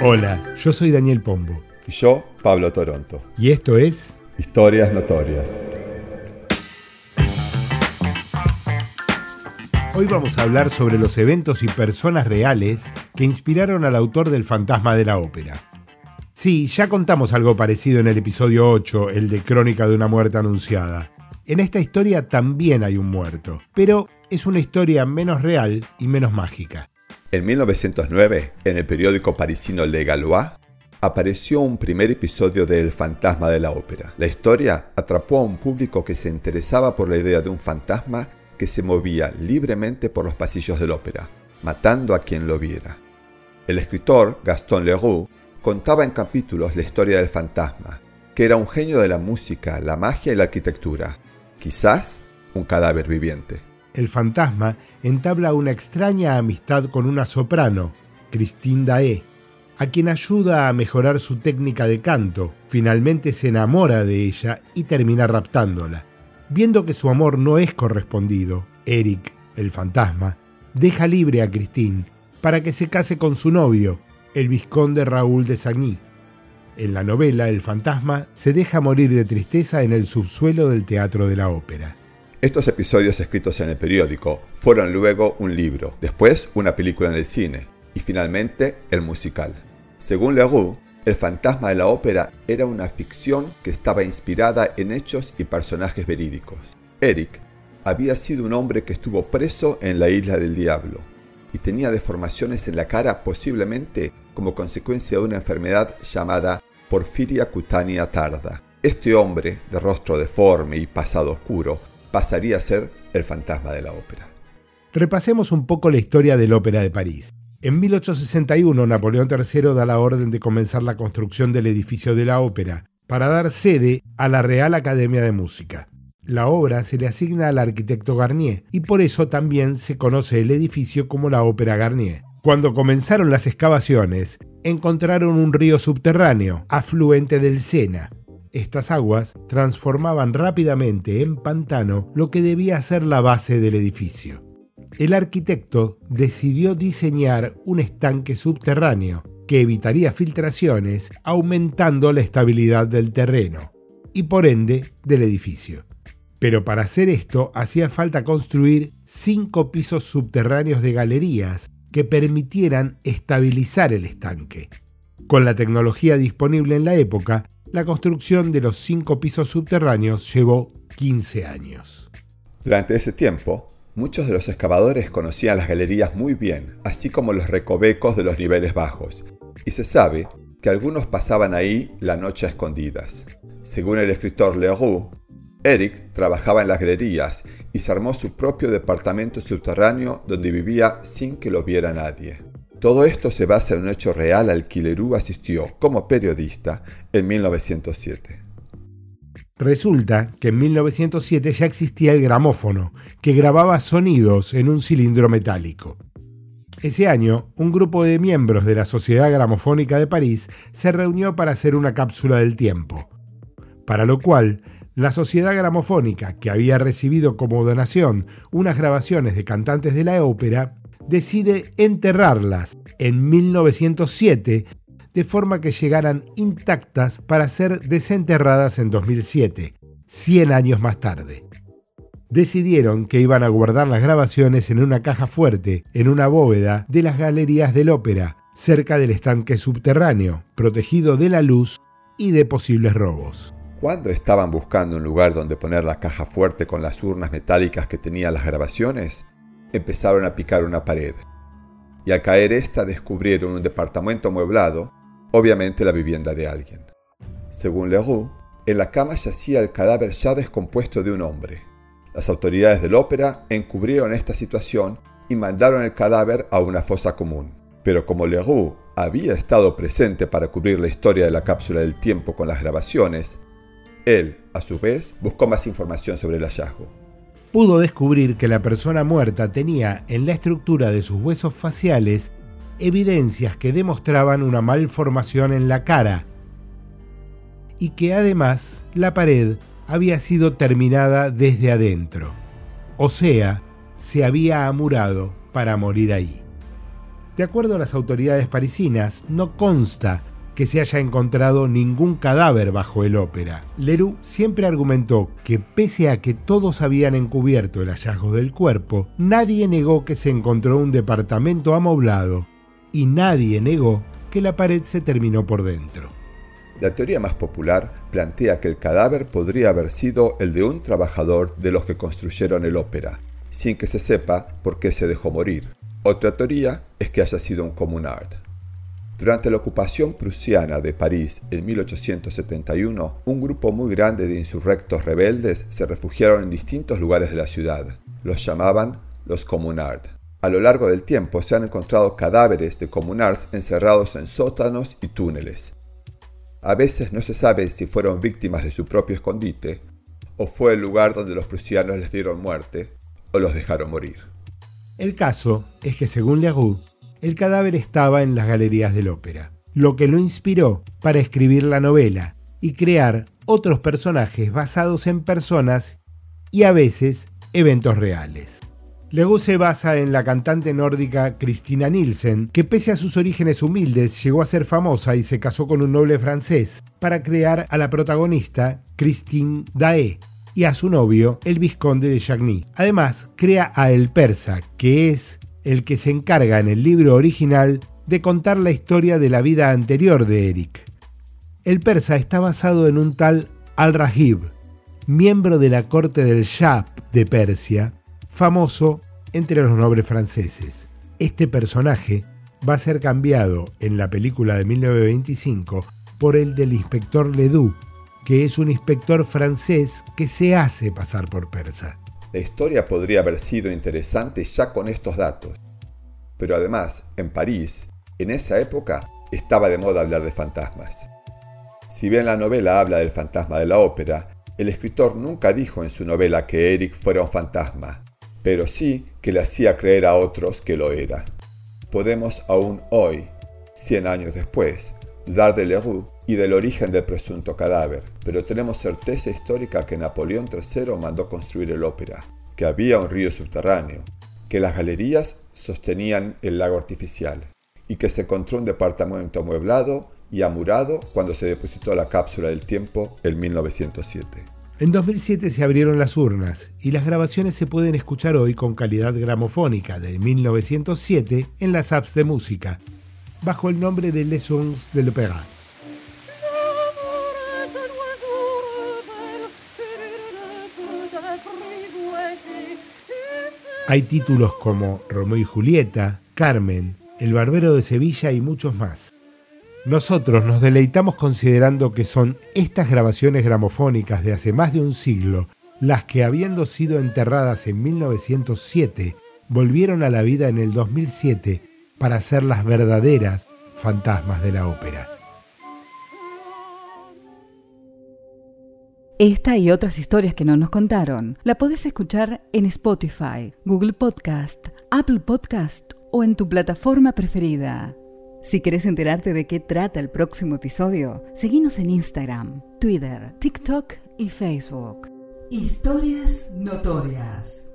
Hola, yo soy Daniel Pombo. Y yo, Pablo Toronto. Y esto es Historias Notorias. Hoy vamos a hablar sobre los eventos y personas reales que inspiraron al autor del Fantasma de la Ópera. Sí, ya contamos algo parecido en el episodio 8, el de Crónica de una muerte anunciada. En esta historia también hay un muerto, pero es una historia menos real y menos mágica. En 1909, en el periódico parisino Le Galois, apareció un primer episodio de El fantasma de la ópera. La historia atrapó a un público que se interesaba por la idea de un fantasma que se movía libremente por los pasillos de la ópera, matando a quien lo viera. El escritor Gaston Leroux contaba en capítulos la historia del fantasma, que era un genio de la música, la magia y la arquitectura, quizás un cadáver viviente el fantasma entabla una extraña amistad con una soprano, Christine Dae, a quien ayuda a mejorar su técnica de canto. Finalmente se enamora de ella y termina raptándola. Viendo que su amor no es correspondido, Eric, el fantasma, deja libre a Christine para que se case con su novio, el vizconde Raúl de Sagny. En la novela, el fantasma se deja morir de tristeza en el subsuelo del Teatro de la Ópera. Estos episodios escritos en el periódico fueron luego un libro, después una película en el cine y finalmente el musical. Según Leroux, El fantasma de la ópera era una ficción que estaba inspirada en hechos y personajes verídicos. Eric había sido un hombre que estuvo preso en la isla del diablo y tenía deformaciones en la cara posiblemente como consecuencia de una enfermedad llamada porfiria cutánea tarda. Este hombre, de rostro deforme y pasado oscuro, pasaría a ser el fantasma de la ópera. Repasemos un poco la historia de la Ópera de París. En 1861 Napoleón III da la orden de comenzar la construcción del edificio de la ópera para dar sede a la Real Academia de Música. La obra se le asigna al arquitecto Garnier y por eso también se conoce el edificio como la Ópera Garnier. Cuando comenzaron las excavaciones, encontraron un río subterráneo, afluente del Sena, estas aguas transformaban rápidamente en pantano lo que debía ser la base del edificio. El arquitecto decidió diseñar un estanque subterráneo que evitaría filtraciones, aumentando la estabilidad del terreno y por ende del edificio. Pero para hacer esto hacía falta construir cinco pisos subterráneos de galerías que permitieran estabilizar el estanque. Con la tecnología disponible en la época, la construcción de los cinco pisos subterráneos llevó 15 años. Durante ese tiempo, muchos de los excavadores conocían las galerías muy bien, así como los recovecos de los niveles bajos, y se sabe que algunos pasaban ahí la noche a escondidas. Según el escritor Leroux, Eric trabajaba en las galerías y se armó su propio departamento subterráneo donde vivía sin que lo viera nadie. Todo esto se basa en un hecho real al que Leroux asistió como periodista en 1907. Resulta que en 1907 ya existía el gramófono, que grababa sonidos en un cilindro metálico. Ese año, un grupo de miembros de la Sociedad Gramofónica de París se reunió para hacer una cápsula del tiempo, para lo cual la Sociedad Gramofónica, que había recibido como donación unas grabaciones de cantantes de la ópera, decide enterrarlas en 1907 de forma que llegaran intactas para ser desenterradas en 2007, 100 años más tarde. Decidieron que iban a guardar las grabaciones en una caja fuerte, en una bóveda de las galerías del ópera, cerca del estanque subterráneo, protegido de la luz y de posibles robos. Cuando estaban buscando un lugar donde poner la caja fuerte con las urnas metálicas que tenían las grabaciones, empezaron a picar una pared. Y al caer esta descubrieron un departamento amueblado, obviamente la vivienda de alguien. Según Leroux, en la cama yacía el cadáver ya descompuesto de un hombre. Las autoridades del ópera encubrieron esta situación y mandaron el cadáver a una fosa común. Pero como Leroux había estado presente para cubrir la historia de la cápsula del tiempo con las grabaciones, él, a su vez, buscó más información sobre el hallazgo pudo descubrir que la persona muerta tenía en la estructura de sus huesos faciales evidencias que demostraban una malformación en la cara y que además la pared había sido terminada desde adentro, o sea, se había amurado para morir ahí. De acuerdo a las autoridades parisinas, no consta que se haya encontrado ningún cadáver bajo el ópera. Leroux siempre argumentó que pese a que todos habían encubierto el hallazgo del cuerpo, nadie negó que se encontró un departamento amoblado y nadie negó que la pared se terminó por dentro. La teoría más popular plantea que el cadáver podría haber sido el de un trabajador de los que construyeron el ópera, sin que se sepa por qué se dejó morir. Otra teoría es que haya sido un comunard. Durante la ocupación prusiana de París en 1871, un grupo muy grande de insurrectos rebeldes se refugiaron en distintos lugares de la ciudad. Los llamaban los Communards. A lo largo del tiempo se han encontrado cadáveres de Communards encerrados en sótanos y túneles. A veces no se sabe si fueron víctimas de su propio escondite, o fue el lugar donde los prusianos les dieron muerte, o los dejaron morir. El caso es que según Leroux, el cadáver estaba en las galerías del ópera, lo que lo inspiró para escribir la novela y crear otros personajes basados en personas y a veces eventos reales. Leroux se basa en la cantante nórdica Christina Nielsen, que pese a sus orígenes humildes llegó a ser famosa y se casó con un noble francés para crear a la protagonista Christine Dae y a su novio, el vizconde de Chagny. Además, crea a El Persa, que es el que se encarga en el libro original de contar la historia de la vida anterior de Eric. El persa está basado en un tal Al-Rahib, miembro de la corte del Shah de Persia, famoso entre los nobles franceses. Este personaje va a ser cambiado en la película de 1925 por el del inspector Ledoux, que es un inspector francés que se hace pasar por persa. La historia podría haber sido interesante ya con estos datos. Pero además, en París, en esa época, estaba de moda hablar de fantasmas. Si bien la novela habla del fantasma de la ópera, el escritor nunca dijo en su novela que Eric fuera un fantasma, pero sí que le hacía creer a otros que lo era. Podemos aún hoy, 100 años después, dudar de Leroux y del origen del presunto cadáver, pero tenemos certeza histórica que Napoleón III mandó construir el ópera, que había un río subterráneo, que las galerías sostenían el lago artificial y que se encontró un departamento amueblado y amurado cuando se depositó la cápsula del tiempo en 1907. En 2007 se abrieron las urnas y las grabaciones se pueden escuchar hoy con calidad gramofónica de 1907 en las apps de música, bajo el nombre de Les Sons de l'Opéra. Hay títulos como Romeo y Julieta, Carmen, El Barbero de Sevilla y muchos más. Nosotros nos deleitamos considerando que son estas grabaciones gramofónicas de hace más de un siglo las que, habiendo sido enterradas en 1907, volvieron a la vida en el 2007 para ser las verdaderas fantasmas de la ópera. Esta y otras historias que no nos contaron la podés escuchar en Spotify, Google Podcast, Apple Podcast o en tu plataforma preferida. Si querés enterarte de qué trata el próximo episodio, seguinos en Instagram, Twitter, TikTok y Facebook. Historias notorias.